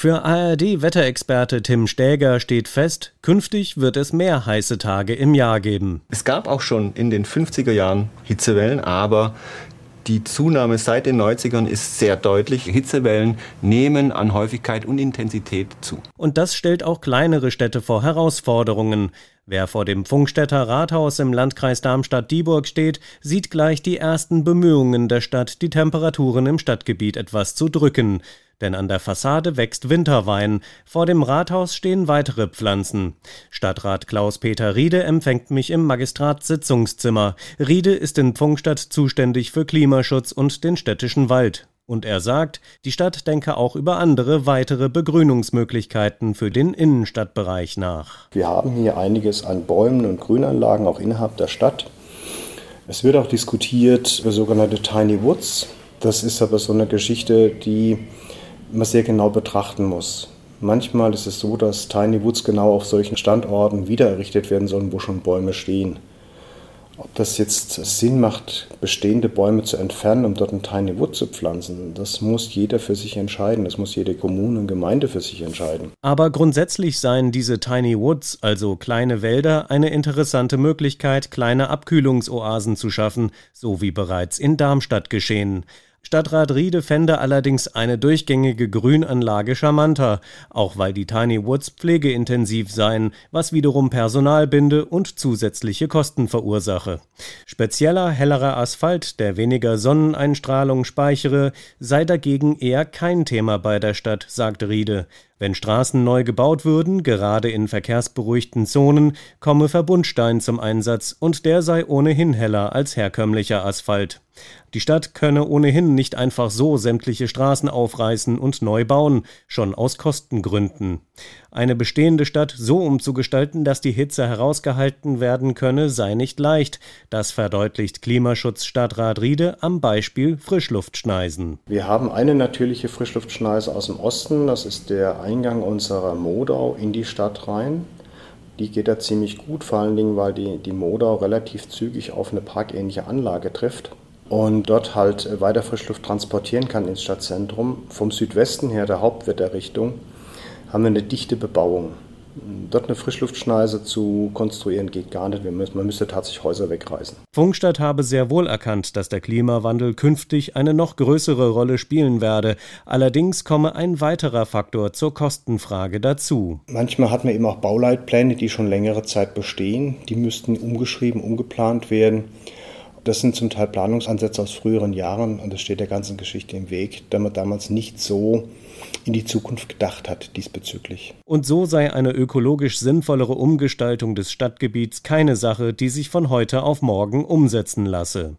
Für ARD-Wetterexperte Tim Stäger steht fest, künftig wird es mehr heiße Tage im Jahr geben. Es gab auch schon in den 50er Jahren Hitzewellen, aber die Zunahme seit den 90ern ist sehr deutlich. Hitzewellen nehmen an Häufigkeit und Intensität zu. Und das stellt auch kleinere Städte vor Herausforderungen. Wer vor dem Funkstädter Rathaus im Landkreis Darmstadt-Dieburg steht, sieht gleich die ersten Bemühungen der Stadt, die Temperaturen im Stadtgebiet etwas zu drücken denn an der Fassade wächst Winterwein, vor dem Rathaus stehen weitere Pflanzen. Stadtrat Klaus-Peter Riede empfängt mich im Magistratssitzungszimmer. Riede ist in Pfungstadt zuständig für Klimaschutz und den städtischen Wald. Und er sagt, die Stadt denke auch über andere weitere Begrünungsmöglichkeiten für den Innenstadtbereich nach. Wir haben hier einiges an Bäumen und Grünanlagen auch innerhalb der Stadt. Es wird auch diskutiert über sogenannte Tiny Woods. Das ist aber so eine Geschichte, die man sehr genau betrachten muss. Manchmal ist es so, dass Tiny Woods genau auf solchen Standorten wieder errichtet werden sollen, wo schon Bäume stehen. Ob das jetzt Sinn macht, bestehende Bäume zu entfernen, um dort ein Tiny Wood zu pflanzen, das muss jeder für sich entscheiden. Das muss jede Kommune und Gemeinde für sich entscheiden. Aber grundsätzlich seien diese Tiny Woods, also kleine Wälder, eine interessante Möglichkeit, kleine Abkühlungsoasen zu schaffen, so wie bereits in Darmstadt geschehen. Stadtrat Riede fände allerdings eine durchgängige Grünanlage charmanter, auch weil die Tiny Woods pflegeintensiv seien, was wiederum Personal binde und zusätzliche Kosten verursache. Spezieller, hellerer Asphalt, der weniger Sonneneinstrahlung speichere, sei dagegen eher kein Thema bei der Stadt, sagt Riede. Wenn Straßen neu gebaut würden, gerade in verkehrsberuhigten Zonen, komme Verbundstein zum Einsatz und der sei ohnehin heller als herkömmlicher Asphalt. Die Stadt könne ohnehin nicht einfach so sämtliche Straßen aufreißen und neu bauen, schon aus Kostengründen. Eine bestehende Stadt so umzugestalten, dass die Hitze herausgehalten werden könne, sei nicht leicht. Das verdeutlicht Klimaschutzstadtrat Riede am Beispiel Frischluftschneisen. Wir haben eine natürliche Frischluftschneise aus dem Osten, das ist der Eingang unserer Modau in die Stadt rein. Die geht da ziemlich gut, vor allen Dingen, weil die, die Modau relativ zügig auf eine parkähnliche Anlage trifft und dort halt weiter Frischluft transportieren kann ins Stadtzentrum. Vom Südwesten her, der Hauptwetterrichtung, haben wir eine dichte Bebauung. Dort eine Frischluftschneise zu konstruieren geht gar nicht. man müsste tatsächlich Häuser wegreißen. Funkstadt habe sehr wohl erkannt, dass der Klimawandel künftig eine noch größere Rolle spielen werde. Allerdings komme ein weiterer Faktor zur Kostenfrage dazu. Manchmal hat man eben auch Bauleitpläne, die schon längere Zeit bestehen. Die müssten umgeschrieben, umgeplant werden. Das sind zum Teil Planungsansätze aus früheren Jahren und das steht der ganzen Geschichte im Weg, da man damals nicht so in die Zukunft gedacht hat diesbezüglich. Und so sei eine ökologisch sinnvollere Umgestaltung des Stadtgebiets keine Sache, die sich von heute auf morgen umsetzen lasse.